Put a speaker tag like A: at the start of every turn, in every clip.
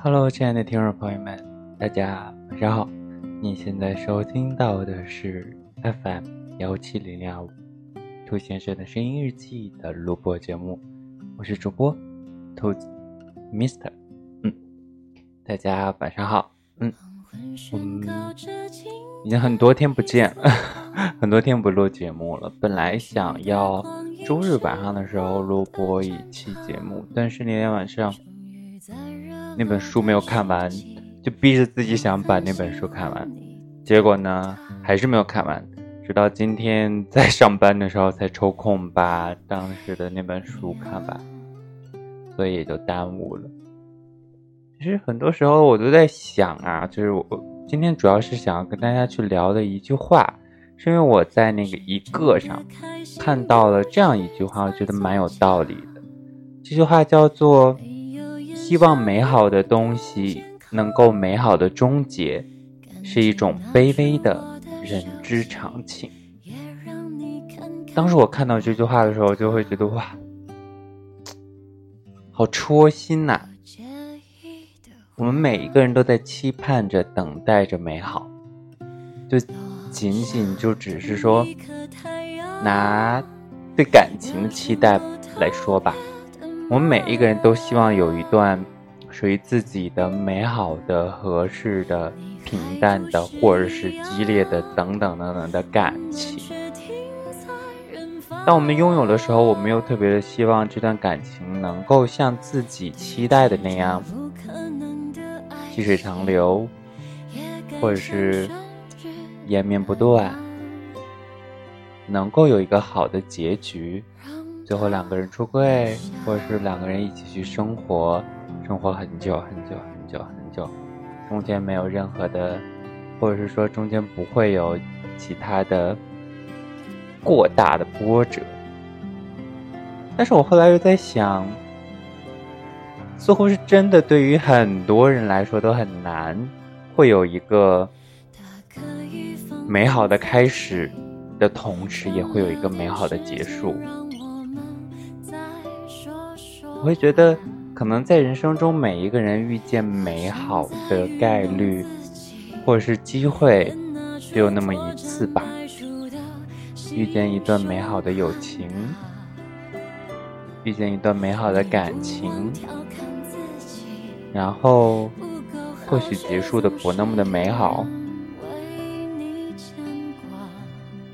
A: Hello，亲爱的听众朋友们，大家晚上好。你现在收听到的是 FM 幺七零零二五兔先生的声音日记的录播节目，我是主播兔子 Mister。嗯，大家晚上好。嗯，我们已经很多天不见，很多天不录节目了。本来想要周日晚上的时候录播一期节目，但是那天晚上。那本书没有看完，就逼着自己想把那本书看完，结果呢还是没有看完，直到今天在上班的时候才抽空把当时的那本书看完，所以也就耽误了。其实很多时候我都在想啊，就是我今天主要是想要跟大家去聊的一句话，是因为我在那个一个上看到了这样一句话，我觉得蛮有道理的。这句话叫做。希望美好的东西能够美好的终结，是一种卑微的人之常情。当时我看到这句话的时候，就会觉得哇，好戳心呐！我们每一个人都在期盼着、等待着美好，就仅仅就只是说，拿对感情的期待来说吧。我们每一个人都希望有一段属于自己的美好的、合适的、平淡的，或者是激烈的等等等等的感情。当我们拥有的时候，我们又特别的希望这段感情能够像自己期待的那样细水长流，或者是延绵不断，能够有一个好的结局。最后两个人出柜，或者是两个人一起去生活，生活很久很久很久很久，中间没有任何的，或者是说中间不会有其他的过大的波折。但是我后来又在想，似乎是真的，对于很多人来说都很难，会有一个美好的开始的同时，也会有一个美好的结束。我会觉得，可能在人生中，每一个人遇见美好的概率，或者是机会，只有那么一次吧。遇见一段美好的友情，遇见一段美好的感情，然后或许结束的不那么的美好。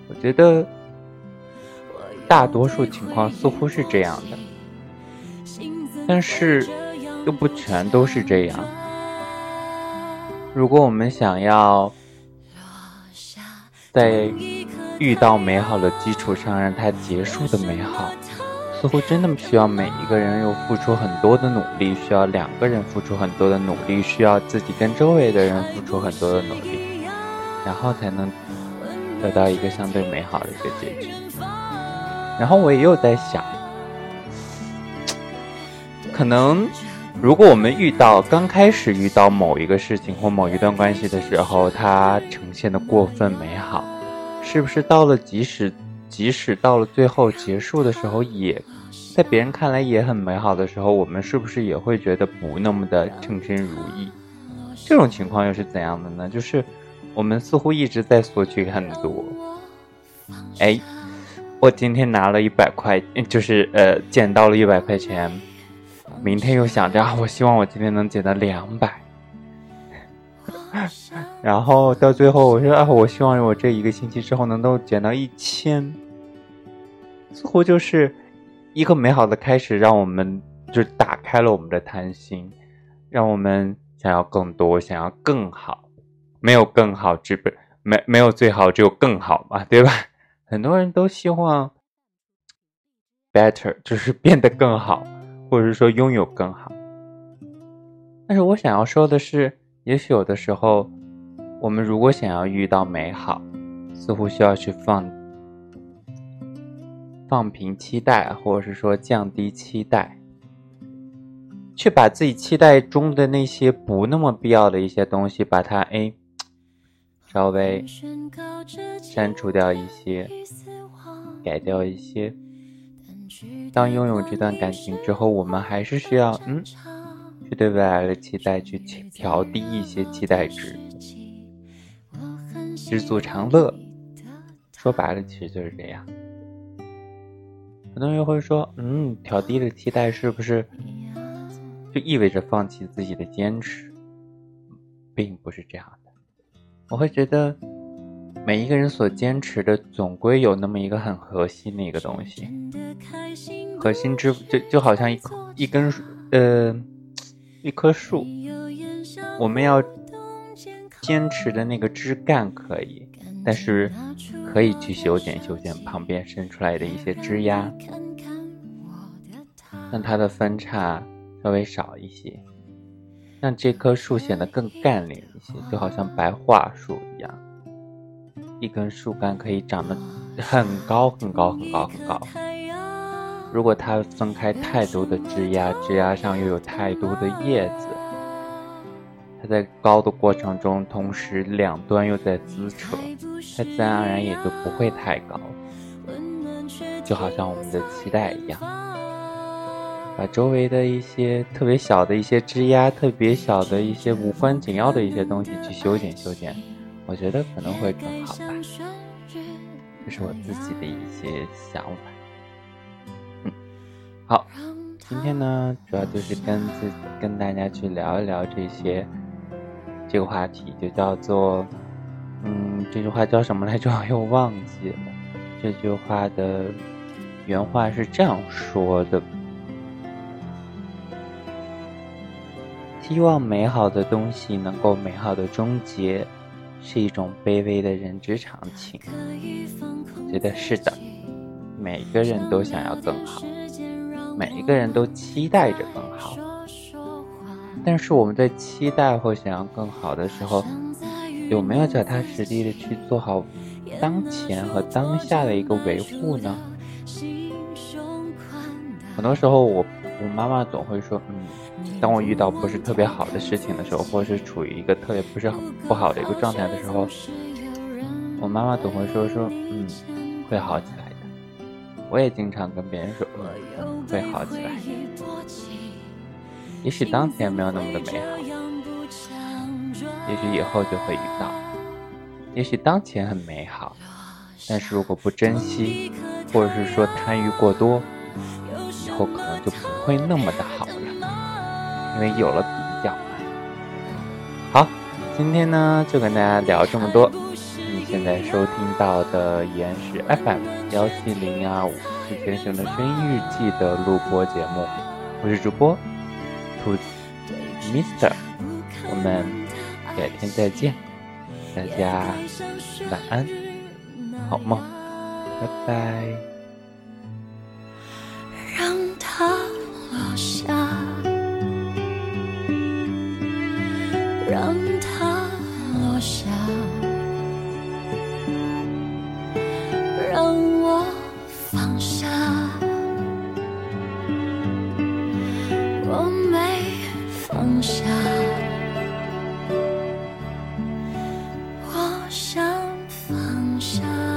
A: 我觉得，大多数情况似乎是这样的。但是，又不全都是这样。如果我们想要在遇到美好的基础上让它结束的美好，似乎真的需要每一个人又付出很多的努力，需要两个人付出很多的努力，需要自己跟周围的人付出很多的努力，然后才能得到一个相对美好的一个结局。然后我也有在想。可能，如果我们遇到刚开始遇到某一个事情或某一段关系的时候，它呈现的过分美好，是不是到了即使即使到了最后结束的时候，也在别人看来也很美好的时候，我们是不是也会觉得不那么的称心如意？这种情况又是怎样的呢？就是我们似乎一直在索取很多。哎，我今天拿了一百块，就是呃捡到了一百块钱。明天又想着啊，我希望我今天能减到两百，然后到最后我说啊，我希望我这一个星期之后能够减到一千，似乎就是一个美好的开始，让我们就打开了我们的贪心，让我们想要更多，想要更好，没有更好，只不没没有最好，只有更好嘛，对吧？很多人都希望 better，就是变得更好。或者是说拥有更好，但是我想要说的是，也许有的时候，我们如果想要遇到美好，似乎需要去放放平期待，或者是说降低期待，去把自己期待中的那些不那么必要的一些东西，把它哎稍微删除掉一些，改掉一些。当拥有这段感情之后，我们还是需要嗯去对未来的期待去调低一些期待值，知足常乐。说白了，其实就是这样。很多人会说：“嗯，调低了期待是不是就意味着放弃自己的坚持？”并不是这样的。我会觉得，每一个人所坚持的，总归有那么一个很核心的一个东西。核心之就就好像一一根呃一棵树，我们要坚持的那个枝干可以，但是可以去修剪修剪旁边伸出来的一些枝丫，让它的分叉稍微少一些。让这棵树显得更干练一些，就好像白桦树一样，一根树干可以长得很高很高很高很高。如果它分开太多的枝丫，枝丫上又有太多的叶子，它在高的过程中，同时两端又在撕扯，它自然而然也就不会太高。就好像我们的期待一样。把周围的一些特别小的一些枝丫、特别小的一些无关紧要的一些东西去修剪修剪，我觉得可能会更好吧。这是我自己的一些想法。嗯，好，今天呢，主要就是跟自跟大家去聊一聊这些这个话题，就叫做，嗯，这句话叫什么来着？又忘记了。这句话的原话是这样说的。希望美好的东西能够美好的终结，是一种卑微的人之常情。觉得是的，每个人都想要更好，每一个人都期待着更好。但是我们在期待或想要更好的时候，有没有脚踏实地的去做好当前和当下的一个维护呢？很多时候，我我妈妈总会说，嗯。当我遇到不是特别好的事情的时候，或者是处于一个特别不是很不好的一个状态的时候，我妈妈总会说说，嗯，会好起来的。我也经常跟别人说，嗯，会好起来。也许当前没有那么的美好，也许以后就会遇到。也许当前很美好，但是如果不珍惜，或者是说贪欲过多，以后可能就不会那么的好了。因为有了比较，好，今天呢就跟大家聊这么多。你现在收听到的依然是 FM 幺七零二五是先生的声音日记的录播节目，我是主播兔子 Mister，我们改天再见，大家晚安，好梦，拜拜。等它落下。让我放下。我没放下。我想放下。